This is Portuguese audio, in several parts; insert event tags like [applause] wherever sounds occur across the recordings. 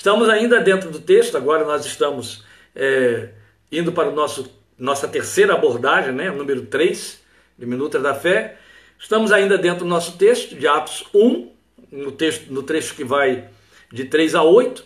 Estamos ainda dentro do texto, agora nós estamos é, indo para o nosso, nossa terceira abordagem, né, número 3, de Minutas da Fé. Estamos ainda dentro do nosso texto, de Atos 1, no, texto, no trecho que vai de 3 a 8.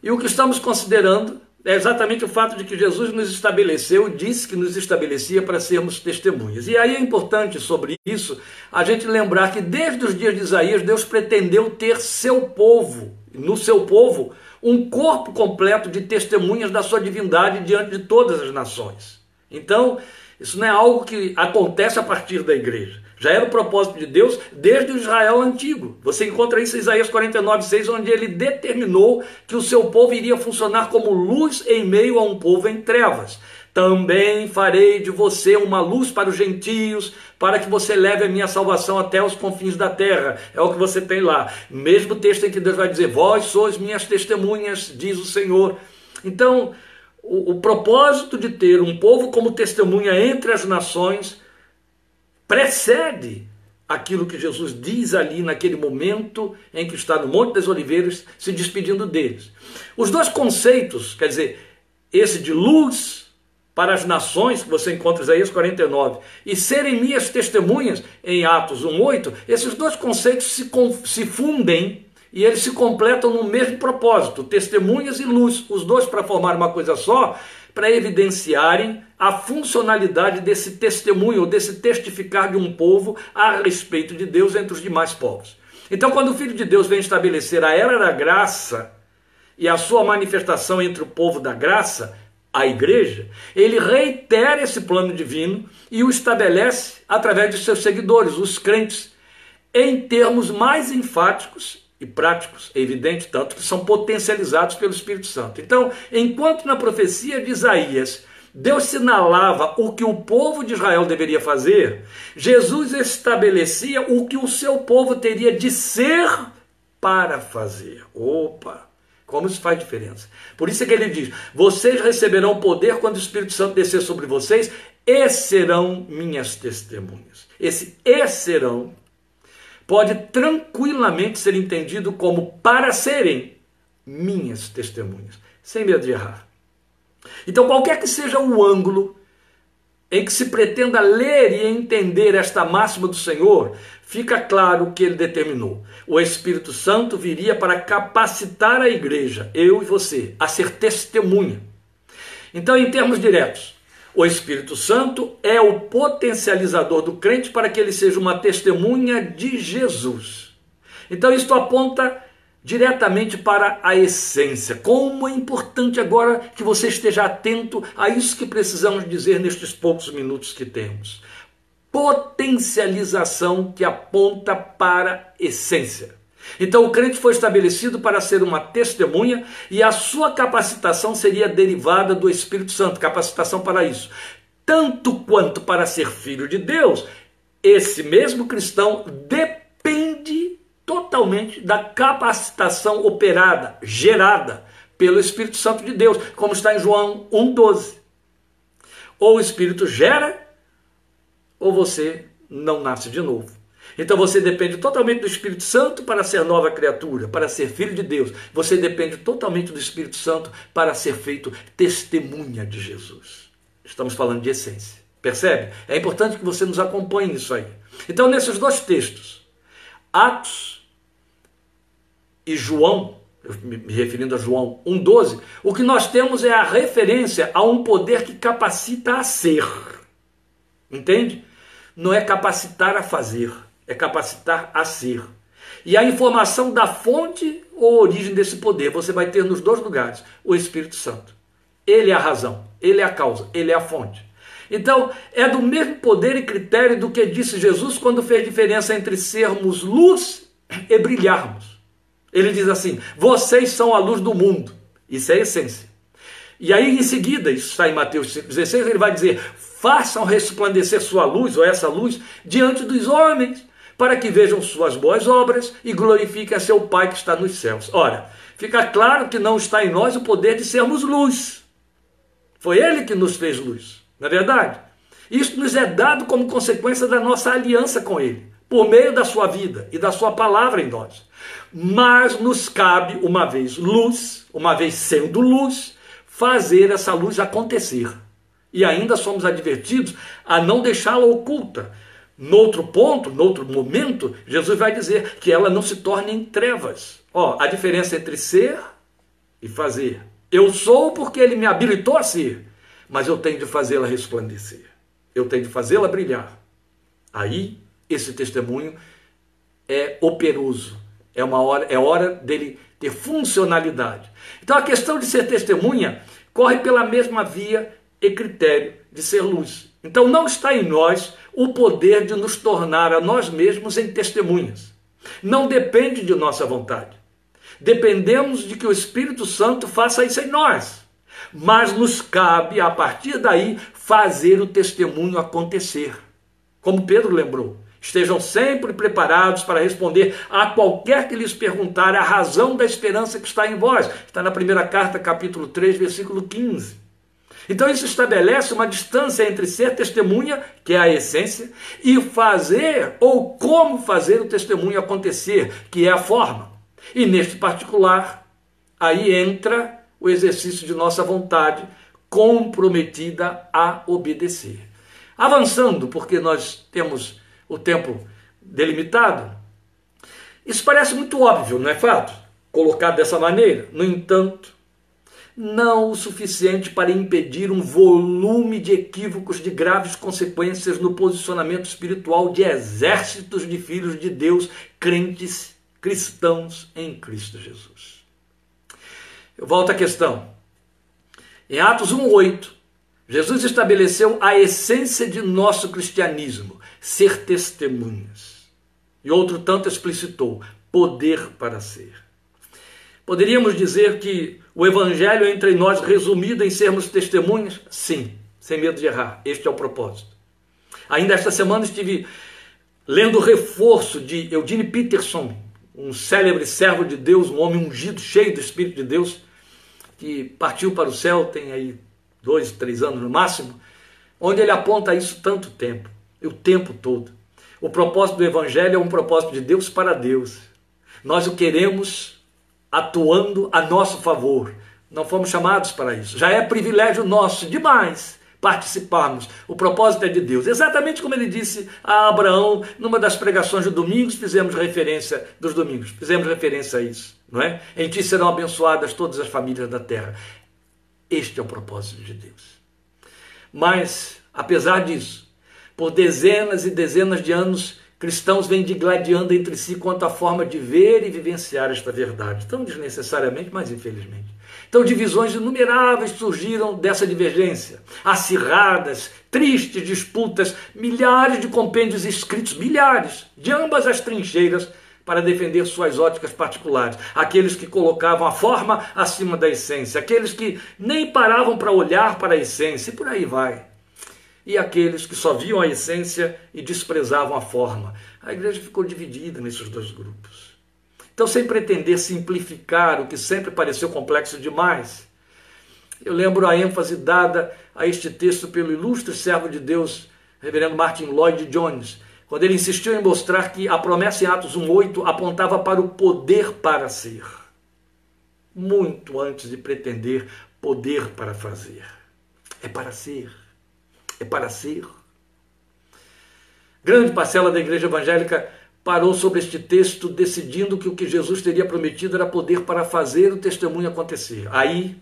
E o que estamos considerando é exatamente o fato de que Jesus nos estabeleceu, disse que nos estabelecia para sermos testemunhas. E aí é importante sobre isso a gente lembrar que desde os dias de Isaías, Deus pretendeu ter seu povo, no seu povo, um corpo completo de testemunhas da sua divindade diante de todas as nações. Então, isso não é algo que acontece a partir da igreja. Já era o propósito de Deus desde o Israel antigo. Você encontra isso em Isaías 49, 6, onde ele determinou que o seu povo iria funcionar como luz em meio a um povo em trevas. Também farei de você uma luz para os gentios, para que você leve a minha salvação até os confins da terra. É o que você tem lá. Mesmo texto em que Deus vai dizer: Vós sois minhas testemunhas, diz o Senhor. Então, o, o propósito de ter um povo como testemunha entre as nações precede aquilo que Jesus diz ali naquele momento em que está no Monte das Oliveiras se despedindo deles. Os dois conceitos, quer dizer, esse de luz para as nações, que você encontra Isaías 49, e serem minhas testemunhas em Atos 1,8, esses dois conceitos se, se fundem e eles se completam no mesmo propósito, testemunhas e luz, os dois para formar uma coisa só, para evidenciarem a funcionalidade desse testemunho, ou desse testificar de um povo a respeito de Deus entre os demais povos. Então, quando o Filho de Deus vem estabelecer a era da graça e a sua manifestação entre o povo da graça, a igreja, ele reitera esse plano divino e o estabelece através de seus seguidores, os crentes, em termos mais enfáticos e práticos, é evidente, tanto que são potencializados pelo Espírito Santo. Então, enquanto na profecia de Isaías Deus sinalava o que o povo de Israel deveria fazer, Jesus estabelecia o que o seu povo teria de ser para fazer. Opa! Como isso faz diferença? Por isso é que ele diz: Vocês receberão poder quando o Espírito Santo descer sobre vocês, e serão minhas testemunhas. Esse e serão pode tranquilamente ser entendido como para serem minhas testemunhas, sem medo de errar. Então, qualquer que seja o ângulo em que se pretenda ler e entender esta máxima do Senhor, fica claro que ele determinou. O Espírito Santo viria para capacitar a igreja, eu e você, a ser testemunha. Então, em termos diretos, o Espírito Santo é o potencializador do crente para que ele seja uma testemunha de Jesus. Então, isto aponta diretamente para a essência. Como é importante agora que você esteja atento a isso que precisamos dizer nestes poucos minutos que temos. Potencialização que aponta para essência. Então o crente foi estabelecido para ser uma testemunha e a sua capacitação seria derivada do Espírito Santo, capacitação para isso. Tanto quanto para ser filho de Deus, esse mesmo cristão depende totalmente da capacitação operada, gerada pelo Espírito Santo de Deus, como está em João 1,12. Ou o Espírito gera, ou você não nasce de novo. Então você depende totalmente do Espírito Santo para ser nova criatura, para ser filho de Deus. Você depende totalmente do Espírito Santo para ser feito testemunha de Jesus. Estamos falando de essência. Percebe? É importante que você nos acompanhe nisso aí. Então, nesses dois textos, Atos e João, me referindo a João 1,12, o que nós temos é a referência a um poder que capacita a ser. Entende? Não é capacitar a fazer é capacitar a ser. E a informação da fonte ou origem desse poder você vai ter nos dois lugares: o Espírito Santo. Ele é a razão, ele é a causa, ele é a fonte. Então, é do mesmo poder e critério do que disse Jesus quando fez diferença entre sermos luz e brilharmos. Ele diz assim: vocês são a luz do mundo. Isso é a essência. E aí, em seguida, isso está em Mateus 16, ele vai dizer: façam resplandecer sua luz, ou essa luz, diante dos homens, para que vejam suas boas obras e glorifiquem a seu Pai que está nos céus. Ora, fica claro que não está em nós o poder de sermos luz. Foi Ele que nos fez luz, não é verdade? Isso nos é dado como consequência da nossa aliança com Ele. por meio da sua vida e da sua palavra em nós. Mas nos cabe, uma vez luz, uma vez sendo luz, fazer essa luz acontecer. E ainda somos advertidos a não deixá-la oculta. Noutro ponto, noutro momento, Jesus vai dizer que ela não se torne em trevas. Ó, a diferença entre ser e fazer. Eu sou porque ele me habilitou a ser, mas eu tenho de fazê-la resplandecer. Eu tenho de fazê-la brilhar. Aí esse testemunho é operoso. É uma hora, é hora dele ter funcionalidade. Então a questão de ser testemunha corre pela mesma via e critério de ser luz. Então não está em nós o poder de nos tornar a nós mesmos em testemunhas. Não depende de nossa vontade. Dependemos de que o Espírito Santo faça isso em nós. Mas nos cabe, a partir daí, fazer o testemunho acontecer. Como Pedro lembrou. Estejam sempre preparados para responder a qualquer que lhes perguntar a razão da esperança que está em vós. Está na primeira carta, capítulo 3, versículo 15. Então isso estabelece uma distância entre ser testemunha, que é a essência, e fazer ou como fazer o testemunho acontecer, que é a forma. E neste particular, aí entra o exercício de nossa vontade comprometida a obedecer. Avançando, porque nós temos o tempo delimitado. Isso parece muito óbvio, não é fato? Colocado dessa maneira. No entanto, não o suficiente para impedir um volume de equívocos de graves consequências no posicionamento espiritual de exércitos de filhos de Deus, crentes cristãos em Cristo Jesus. Eu volto à questão. Em Atos 1:8, Jesus estabeleceu a essência de nosso cristianismo, ser testemunhas. E outro tanto explicitou, poder para ser. Poderíamos dizer que o evangelho é entre nós resumido em sermos testemunhas? Sim, sem medo de errar. Este é o propósito. Ainda esta semana estive lendo o reforço de Eugene Peterson, um célebre servo de Deus, um homem ungido, cheio do Espírito de Deus, que partiu para o céu, tem aí dois, três anos no máximo, onde ele aponta isso tanto tempo, o tempo todo. O propósito do Evangelho é um propósito de Deus para Deus. Nós o queremos atuando a nosso favor. Não fomos chamados para isso. Já é privilégio nosso demais participarmos. O propósito é de Deus. Exatamente como ele disse a Abraão numa das pregações de domingos, fizemos referência dos domingos, fizemos referência a isso, não é? Em ti serão abençoadas todas as famílias da terra. Este é o propósito de Deus. Mas, apesar disso, por dezenas e dezenas de anos, cristãos vêm digladiando entre si quanto à forma de ver e vivenciar esta verdade, tão desnecessariamente, mas infelizmente. Então, divisões inumeráveis surgiram dessa divergência, acirradas, tristes disputas, milhares de compêndios escritos, milhares, de ambas as trincheiras, para defender suas óticas particulares, aqueles que colocavam a forma acima da essência, aqueles que nem paravam para olhar para a essência, e por aí vai. E aqueles que só viam a essência e desprezavam a forma. A igreja ficou dividida nesses dois grupos. Então, sem pretender simplificar o que sempre pareceu complexo demais, eu lembro a ênfase dada a este texto pelo ilustre servo de Deus, reverendo Martin Lloyd Jones, quando ele insistiu em mostrar que a promessa em Atos 1,8 apontava para o poder para ser, muito antes de pretender poder para fazer. É para ser, é para ser. Grande parcela da igreja evangélica parou sobre este texto, decidindo que o que Jesus teria prometido era poder para fazer o testemunho acontecer. Aí,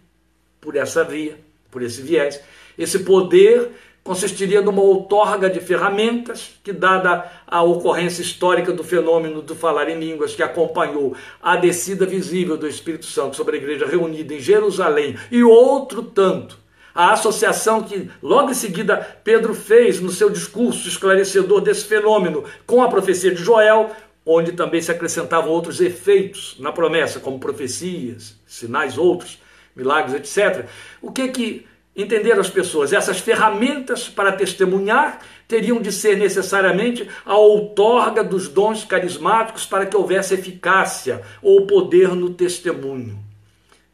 por essa via, por esse viés, esse poder consistiria numa outorga de ferramentas que, dada a ocorrência histórica do fenômeno do falar em línguas que acompanhou a descida visível do Espírito Santo sobre a igreja reunida em Jerusalém e outro tanto, a associação que logo em seguida Pedro fez no seu discurso esclarecedor desse fenômeno com a profecia de Joel, onde também se acrescentavam outros efeitos na promessa, como profecias, sinais outros, milagres, etc. O que que entender as pessoas. Essas ferramentas para testemunhar teriam de ser necessariamente a outorga dos dons carismáticos para que houvesse eficácia ou poder no testemunho.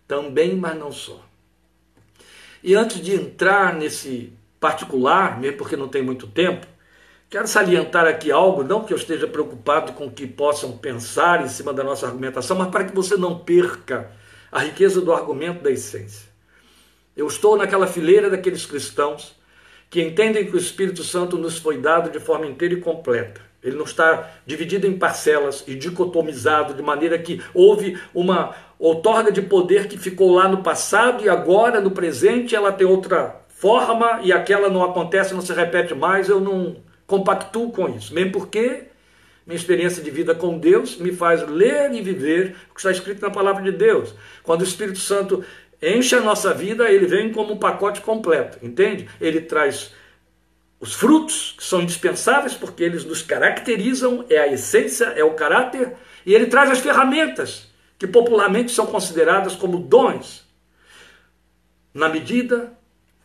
Também, mas não só. E antes de entrar nesse particular, mesmo porque não tem muito tempo, Quero salientar aqui algo, não que eu esteja preocupado com o que possam pensar em cima da nossa argumentação, mas para que você não perca a riqueza do argumento da essência. Eu estou naquela fileira daqueles cristãos que entendem que o Espírito Santo nos foi dado de forma inteira e completa. Ele não está dividido em parcelas e dicotomizado de maneira que houve uma outorga de poder que ficou lá no passado e agora no presente ela tem outra forma e aquela não acontece, não se repete mais. Eu não compactuo com isso, mesmo porque minha experiência de vida com Deus me faz ler e viver o que está escrito na palavra de Deus. Quando o Espírito Santo enche a nossa vida, ele vem como um pacote completo, entende? Ele traz os frutos, que são indispensáveis porque eles nos caracterizam, é a essência, é o caráter, e ele traz as ferramentas, que popularmente são consideradas como dons, na medida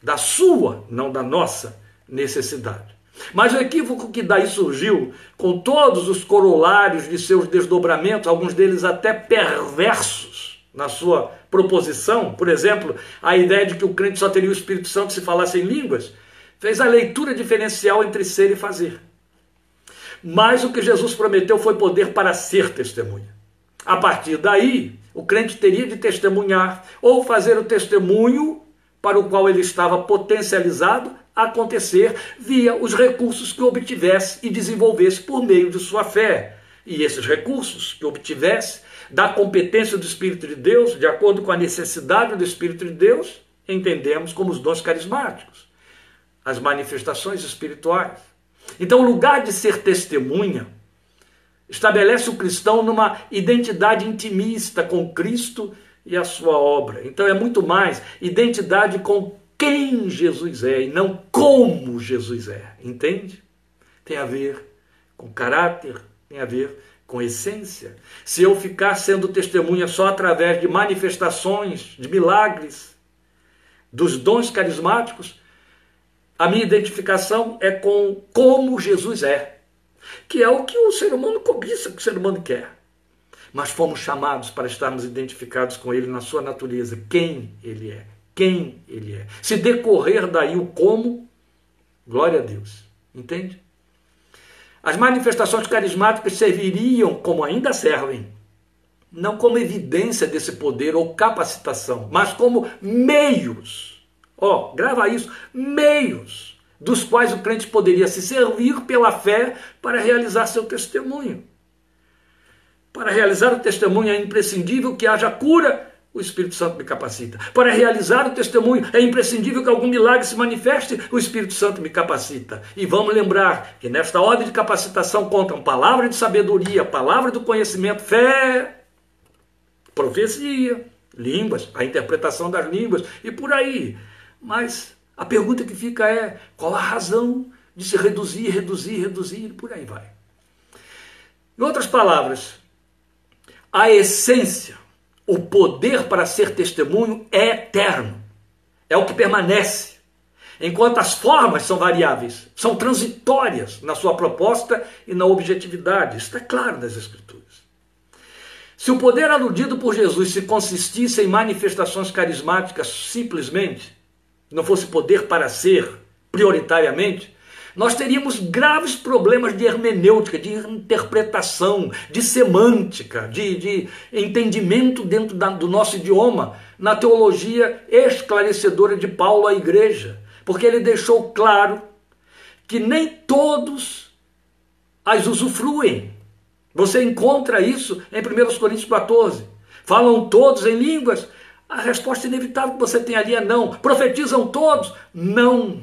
da sua, não da nossa necessidade. Mas o equívoco que daí surgiu, com todos os corolários de seus desdobramentos, alguns deles até perversos na sua proposição, por exemplo, a ideia de que o crente só teria o Espírito Santo se falasse em línguas, fez a leitura diferencial entre ser e fazer. Mas o que Jesus prometeu foi poder para ser testemunha. A partir daí, o crente teria de testemunhar ou fazer o testemunho para o qual ele estava potencializado acontecer via os recursos que obtivesse e desenvolvesse por meio de sua fé. E esses recursos que obtivesse da competência do Espírito de Deus, de acordo com a necessidade do Espírito de Deus, entendemos como os dons carismáticos, as manifestações espirituais. Então, o lugar de ser testemunha estabelece o cristão numa identidade intimista com Cristo e a sua obra. Então, é muito mais identidade com quem Jesus é e não como Jesus é, entende? Tem a ver com caráter, tem a ver com essência. Se eu ficar sendo testemunha só através de manifestações, de milagres, dos dons carismáticos, a minha identificação é com como Jesus é, que é o que o ser humano cobiça, que o ser humano quer. Mas fomos chamados para estarmos identificados com ele na sua natureza, quem ele é quem ele é. Se decorrer daí o como, glória a Deus. Entende? As manifestações carismáticas serviriam, como ainda servem, não como evidência desse poder ou capacitação, mas como meios. Ó, oh, grava isso, meios dos quais o crente poderia se servir pela fé para realizar seu testemunho. Para realizar o testemunho é imprescindível que haja cura o Espírito Santo me capacita. Para realizar o testemunho, é imprescindível que algum milagre se manifeste, o Espírito Santo me capacita. E vamos lembrar que nesta ordem de capacitação contam palavra de sabedoria, palavra do conhecimento, fé, profecia, línguas, a interpretação das línguas e por aí. Mas a pergunta que fica é: qual a razão de se reduzir, reduzir, reduzir e por aí vai? Em outras palavras, a essência o poder para ser testemunho é eterno, é o que permanece. Enquanto as formas são variáveis, são transitórias na sua proposta e na objetividade. Isso está claro nas Escrituras. Se o poder aludido por Jesus se consistisse em manifestações carismáticas simplesmente, não fosse poder para ser prioritariamente, nós teríamos graves problemas de hermenêutica, de interpretação, de semântica, de, de entendimento dentro da, do nosso idioma, na teologia esclarecedora de Paulo à igreja, porque ele deixou claro que nem todos as usufruem. Você encontra isso em 1 Coríntios 14. Falam todos em línguas? A resposta inevitável que você tem ali é não. Profetizam todos? Não.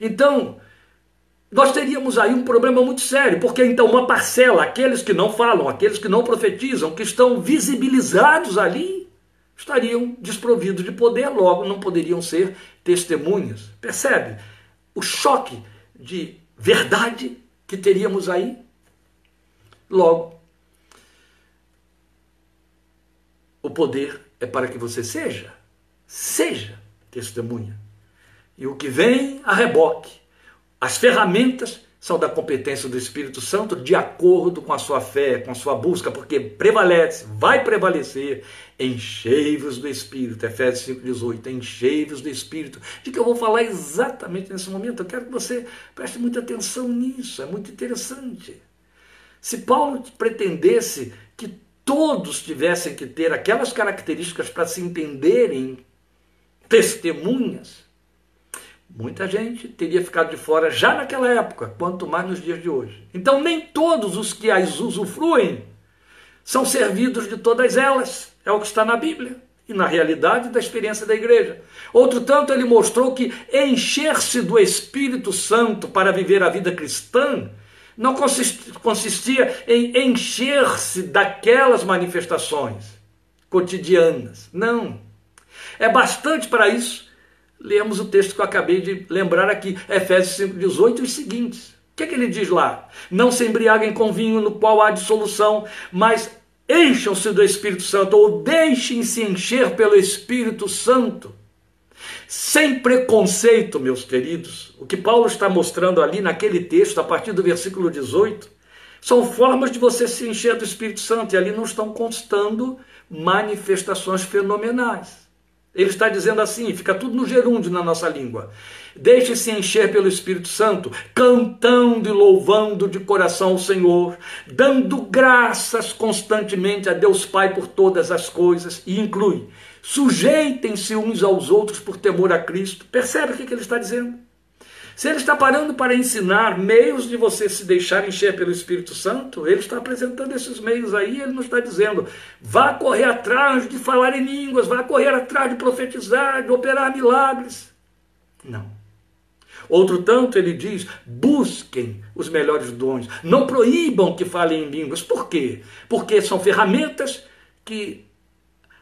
Então, nós teríamos aí um problema muito sério, porque então uma parcela, aqueles que não falam, aqueles que não profetizam, que estão visibilizados ali, estariam desprovidos de poder, logo não poderiam ser testemunhas. Percebe? O choque de verdade que teríamos aí. Logo, o poder é para que você seja, seja testemunha. E o que vem a reboque, as ferramentas são da competência do Espírito Santo de acordo com a sua fé, com a sua busca, porque prevalece, vai prevalecer, enchei-vos do Espírito, Efésios 5,18, enchei-vos do Espírito, de que eu vou falar exatamente nesse momento, eu quero que você preste muita atenção nisso, é muito interessante. Se Paulo pretendesse que todos tivessem que ter aquelas características para se entenderem testemunhas, Muita gente teria ficado de fora já naquela época, quanto mais nos dias de hoje. Então, nem todos os que as usufruem são servidos de todas elas. É o que está na Bíblia e na realidade da experiência da igreja. Outro tanto, ele mostrou que encher-se do Espírito Santo para viver a vida cristã não consistia em encher-se daquelas manifestações cotidianas. Não. É bastante para isso Lemos o texto que eu acabei de lembrar aqui, Efésios 5,18 e os seguintes. O que, é que ele diz lá? Não se embriaguem com vinho no qual há dissolução, mas encham-se do Espírito Santo, ou deixem-se encher pelo Espírito Santo. Sem preconceito, meus queridos, o que Paulo está mostrando ali naquele texto, a partir do versículo 18, são formas de você se encher do Espírito Santo, e ali não estão constando manifestações fenomenais. Ele está dizendo assim, fica tudo no gerúndio na nossa língua. Deixe-se encher pelo Espírito Santo, cantando e louvando de coração o Senhor, dando graças constantemente a Deus Pai por todas as coisas, e inclui: sujeitem-se uns aos outros por temor a Cristo. Percebe o que ele está dizendo? Se ele está parando para ensinar meios de você se deixar encher pelo Espírito Santo, ele está apresentando esses meios aí, ele não está dizendo, vá correr atrás de falar em línguas, vá correr atrás de profetizar, de operar milagres. Não. Outro tanto, ele diz: busquem os melhores dons, não proíbam que falem em línguas. Por quê? Porque são ferramentas que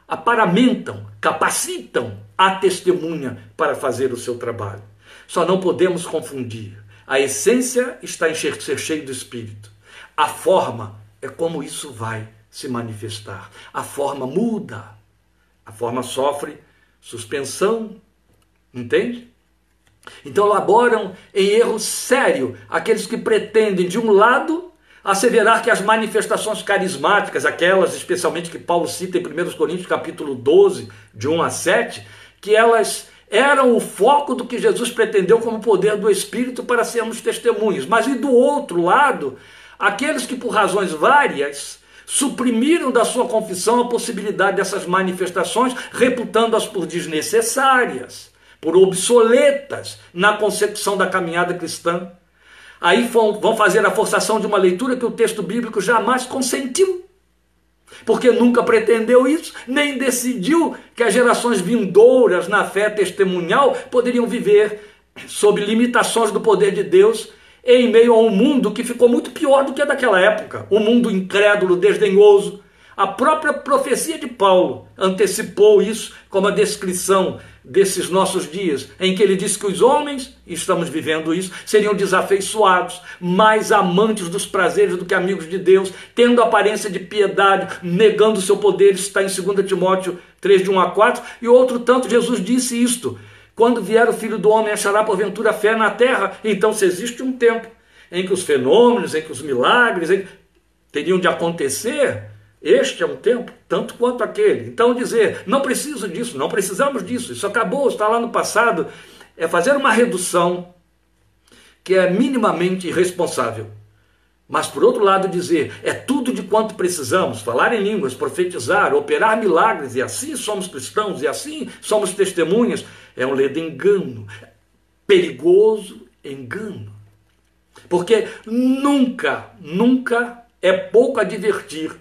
aparamentam, capacitam a testemunha para fazer o seu trabalho. Só não podemos confundir. A essência está em ser cheio do Espírito. A forma é como isso vai se manifestar. A forma muda. A forma sofre suspensão. Entende? Então elaboram em erro sério aqueles que pretendem, de um lado, asseverar que as manifestações carismáticas, aquelas especialmente que Paulo cita em 1 Coríntios capítulo 12, de 1 a 7, que elas eram o foco do que Jesus pretendeu como poder do Espírito para sermos testemunhas. Mas e do outro lado, aqueles que por razões várias suprimiram da sua confissão a possibilidade dessas manifestações, reputando-as por desnecessárias, por obsoletas na concepção da caminhada cristã. Aí vão fazer a forçação de uma leitura que o texto bíblico jamais consentiu. Porque nunca pretendeu isso, nem decidiu que as gerações vindouras na fé testemunhal poderiam viver sob limitações do poder de Deus em meio a um mundo que ficou muito pior do que daquela época, um mundo incrédulo, desdenhoso, a própria profecia de Paulo antecipou isso como a descrição desses nossos dias, em que ele diz que os homens, estamos vivendo isso, seriam desafeiçoados, mais amantes dos prazeres do que amigos de Deus, tendo aparência de piedade, negando o seu poder, está em 2 Timóteo 3, de 1 a 4, e outro tanto Jesus disse isto, quando vier o Filho do Homem achará porventura fé na terra, então se existe um tempo em que os fenômenos, em que os milagres em... teriam de acontecer, este é um tempo tanto quanto aquele. Então dizer, não preciso disso, não precisamos disso, isso acabou, está lá no passado, é fazer uma redução que é minimamente irresponsável. Mas por outro lado dizer, é tudo de quanto precisamos, falar em línguas, profetizar, operar milagres, e assim somos cristãos, e assim somos testemunhas, é um ledo engano, perigoso engano. Porque nunca, nunca é pouco advertir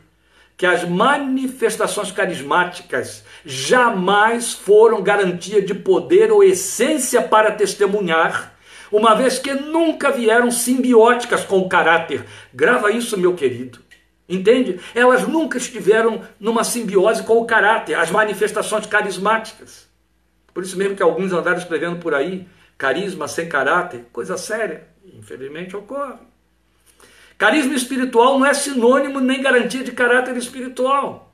que as manifestações carismáticas jamais foram garantia de poder ou essência para testemunhar, uma vez que nunca vieram simbióticas com o caráter. Grava isso, meu querido. Entende? Elas nunca estiveram numa simbiose com o caráter, as manifestações carismáticas. Por isso mesmo que alguns andaram escrevendo por aí, carisma sem caráter, coisa séria. Infelizmente ocorre. Carisma espiritual não é sinônimo nem garantia de caráter espiritual.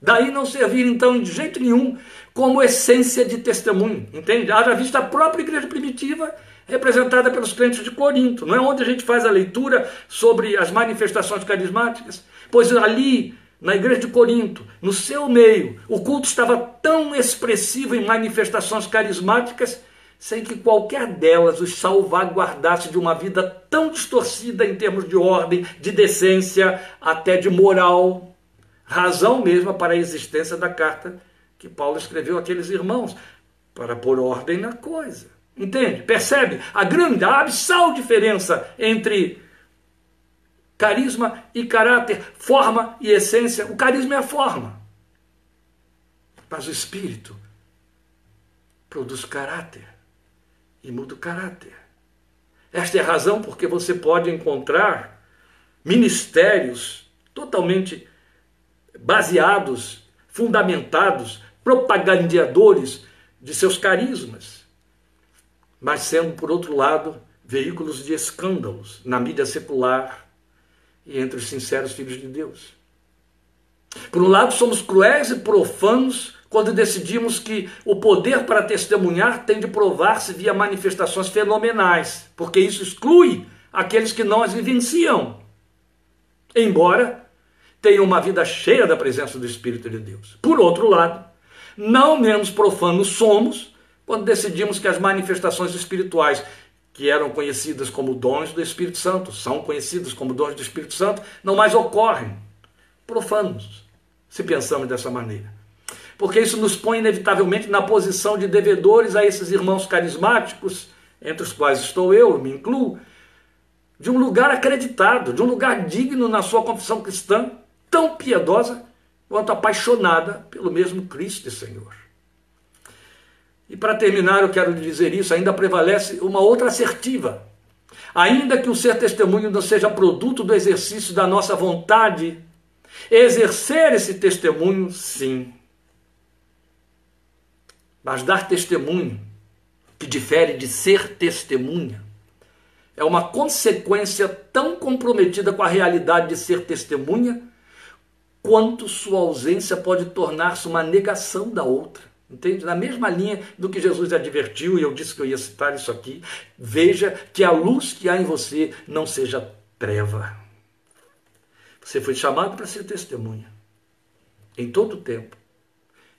Daí não servir, então, de jeito nenhum, como essência de testemunho, entende? Haja vista a própria igreja primitiva representada pelos crentes de Corinto, não é onde a gente faz a leitura sobre as manifestações carismáticas? Pois ali, na igreja de Corinto, no seu meio, o culto estava tão expressivo em manifestações carismáticas, sem que qualquer delas os salvaguardasse de uma vida tão distorcida em termos de ordem, de decência, até de moral, razão mesma para a existência da carta que Paulo escreveu àqueles irmãos, para pôr ordem na coisa. Entende? Percebe a grande, a abissal diferença entre carisma e caráter, forma e essência. O carisma é a forma, mas o espírito produz caráter e muda o caráter. Esta é a razão porque você pode encontrar ministérios totalmente baseados, fundamentados, propagandeadores de seus carismas, mas sendo, por outro lado, veículos de escândalos na mídia secular e entre os sinceros filhos de Deus. Por um lado, somos cruéis e profanos quando decidimos que o poder para testemunhar tem de provar-se via manifestações fenomenais, porque isso exclui aqueles que não as vivenciam. Embora tenham uma vida cheia da presença do Espírito de Deus. Por outro lado, não menos profanos somos quando decidimos que as manifestações espirituais, que eram conhecidas como dons do Espírito Santo, são conhecidas como dons do Espírito Santo, não mais ocorrem. Profanos, se pensamos dessa maneira. Porque isso nos põe inevitavelmente na posição de devedores a esses irmãos carismáticos, entre os quais estou eu, me incluo, de um lugar acreditado, de um lugar digno na sua confissão cristã, tão piedosa quanto apaixonada pelo mesmo Cristo e Senhor. E para terminar, eu quero dizer isso: ainda prevalece uma outra assertiva. Ainda que o ser testemunho não seja produto do exercício da nossa vontade, exercer esse testemunho, sim. Mas dar testemunho, que difere de ser testemunha, é uma consequência tão comprometida com a realidade de ser testemunha quanto sua ausência pode tornar-se uma negação da outra. Entende? Na mesma linha do que Jesus advertiu, e eu disse que eu ia citar isso aqui, veja que a luz que há em você não seja treva. Você foi chamado para ser testemunha, em todo o tempo,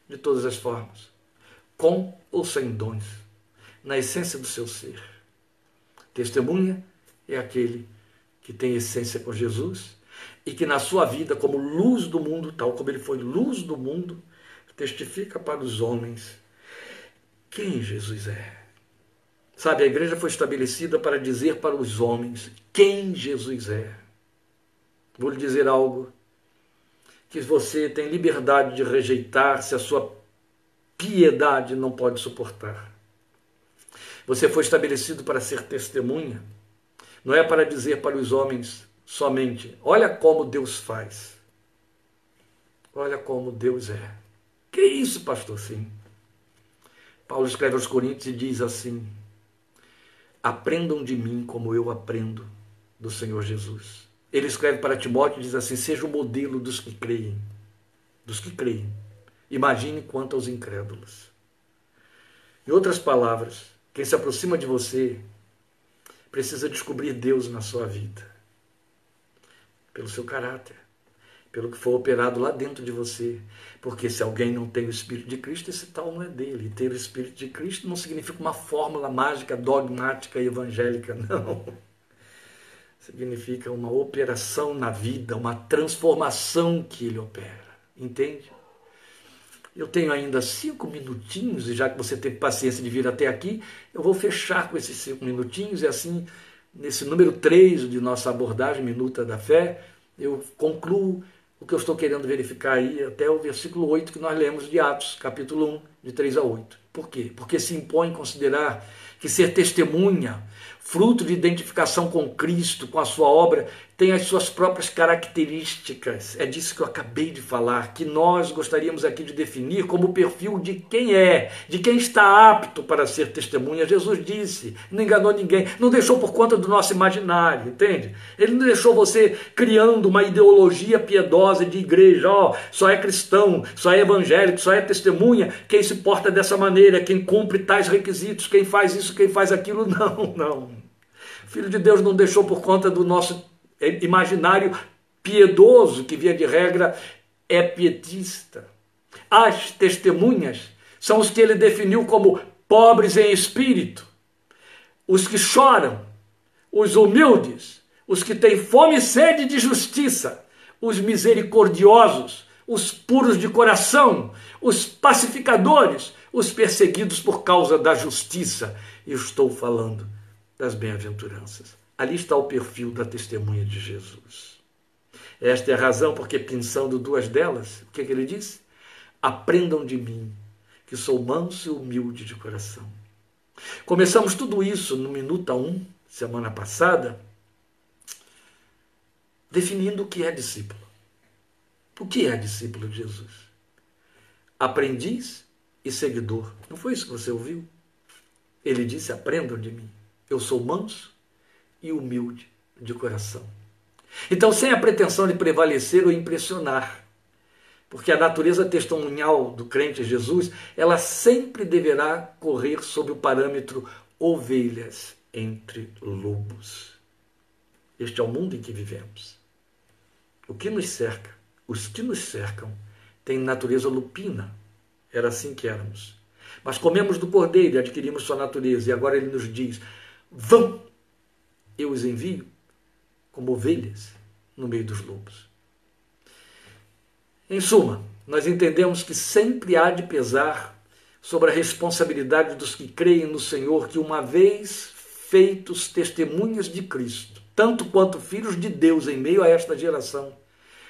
de todas as formas, com ou sem dons, na essência do seu ser. Testemunha é aquele que tem essência com Jesus e que na sua vida, como luz do mundo, tal como ele foi luz do mundo, testifica para os homens quem Jesus é. Sabe, a igreja foi estabelecida para dizer para os homens quem Jesus é. Vou lhe dizer algo que você tem liberdade de rejeitar se a sua piedade não pode suportar. Você foi estabelecido para ser testemunha, não é para dizer para os homens somente. Olha como Deus faz. Olha como Deus é. Que isso, pastor? Sim. Paulo escreve aos Coríntios e diz assim: Aprendam de mim como eu aprendo do Senhor Jesus. Ele escreve para Timóteo e diz assim: Seja o modelo dos que creem. Dos que creem. Imagine quanto aos incrédulos. Em outras palavras, quem se aproxima de você precisa descobrir Deus na sua vida pelo seu caráter, pelo que foi operado lá dentro de você. Porque se alguém não tem o Espírito de Cristo, esse tal não é dele. E ter o Espírito de Cristo não significa uma fórmula mágica, dogmática e evangélica, [laughs] não. Significa uma operação na vida, uma transformação que ele opera. Entende? Eu tenho ainda cinco minutinhos, e já que você teve paciência de vir até aqui, eu vou fechar com esses cinco minutinhos e assim nesse número 3 de nossa abordagem minuta da fé, eu concluo o que eu estou querendo verificar aí até o versículo 8 que nós lemos de Atos, capítulo 1, de 3 a 8. Por quê? Porque se impõe considerar que ser testemunha, fruto de identificação com Cristo, com a sua obra, tem as suas próprias características. É disso que eu acabei de falar, que nós gostaríamos aqui de definir como o perfil de quem é, de quem está apto para ser testemunha. Jesus disse, não enganou ninguém, não deixou por conta do nosso imaginário, entende? Ele não deixou você criando uma ideologia piedosa de igreja, ó, oh, só é cristão, só é evangélico, só é testemunha quem se porta dessa maneira, quem cumpre tais requisitos, quem faz isso, quem faz aquilo. [laughs] Não, não. O Filho de Deus não deixou por conta do nosso imaginário piedoso, que via de regra é pietista. As testemunhas são os que ele definiu como pobres em espírito, os que choram, os humildes, os que têm fome e sede de justiça, os misericordiosos, os puros de coração, os pacificadores, os perseguidos por causa da justiça. E estou falando das bem-aventuranças. Ali está o perfil da testemunha de Jesus. Esta é a razão porque, pensando duas delas, o que, é que ele diz? Aprendam de mim, que sou manso e humilde de coração. Começamos tudo isso no Minuta 1, semana passada, definindo o que é discípulo. O que é discípulo de Jesus? Aprendiz e seguidor. Não foi isso que você ouviu? Ele disse: Aprendam de mim. Eu sou manso e humilde de coração. Então, sem a pretensão de prevalecer ou impressionar, porque a natureza testemunhal do crente Jesus, ela sempre deverá correr sob o parâmetro ovelhas entre lobos. Este é o mundo em que vivemos. O que nos cerca, os que nos cercam, têm natureza lupina. Era assim que éramos. Mas comemos do cordeiro e adquirimos sua natureza. E agora ele nos diz: vão eu os envio como ovelhas no meio dos lobos. Em suma, nós entendemos que sempre há de pesar sobre a responsabilidade dos que creem no Senhor, que uma vez feitos testemunhas de Cristo, tanto quanto filhos de Deus em meio a esta geração,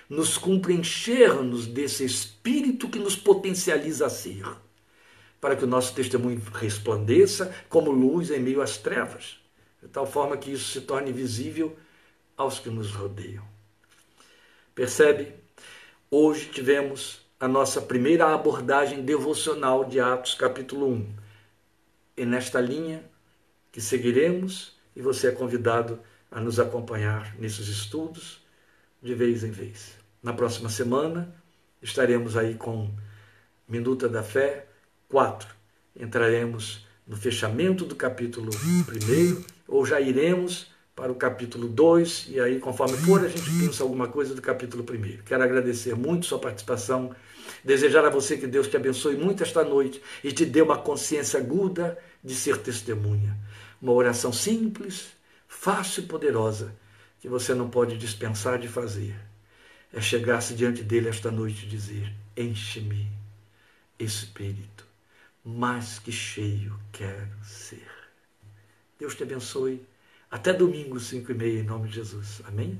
nos cumpre encher-nos desse Espírito que nos potencializa a ser, para que o nosso testemunho resplandeça como luz em meio às trevas de tal forma que isso se torne visível aos que nos rodeiam. Percebe? Hoje tivemos a nossa primeira abordagem devocional de Atos, capítulo 1. E nesta linha que seguiremos, e você é convidado a nos acompanhar nesses estudos de vez em vez. Na próxima semana estaremos aí com Minuta da Fé 4. Entraremos no fechamento do capítulo 1 ou já iremos para o capítulo 2, e aí, conforme for, a gente pensa alguma coisa do capítulo 1. Quero agradecer muito sua participação, desejar a você que Deus te abençoe muito esta noite e te dê uma consciência aguda de ser testemunha. Uma oração simples, fácil e poderosa, que você não pode dispensar de fazer. É chegar-se diante dele esta noite e dizer: Enche-me, Espírito, mais que cheio quero ser. Deus te abençoe. Até domingo, 5 e meia, em nome de Jesus. Amém?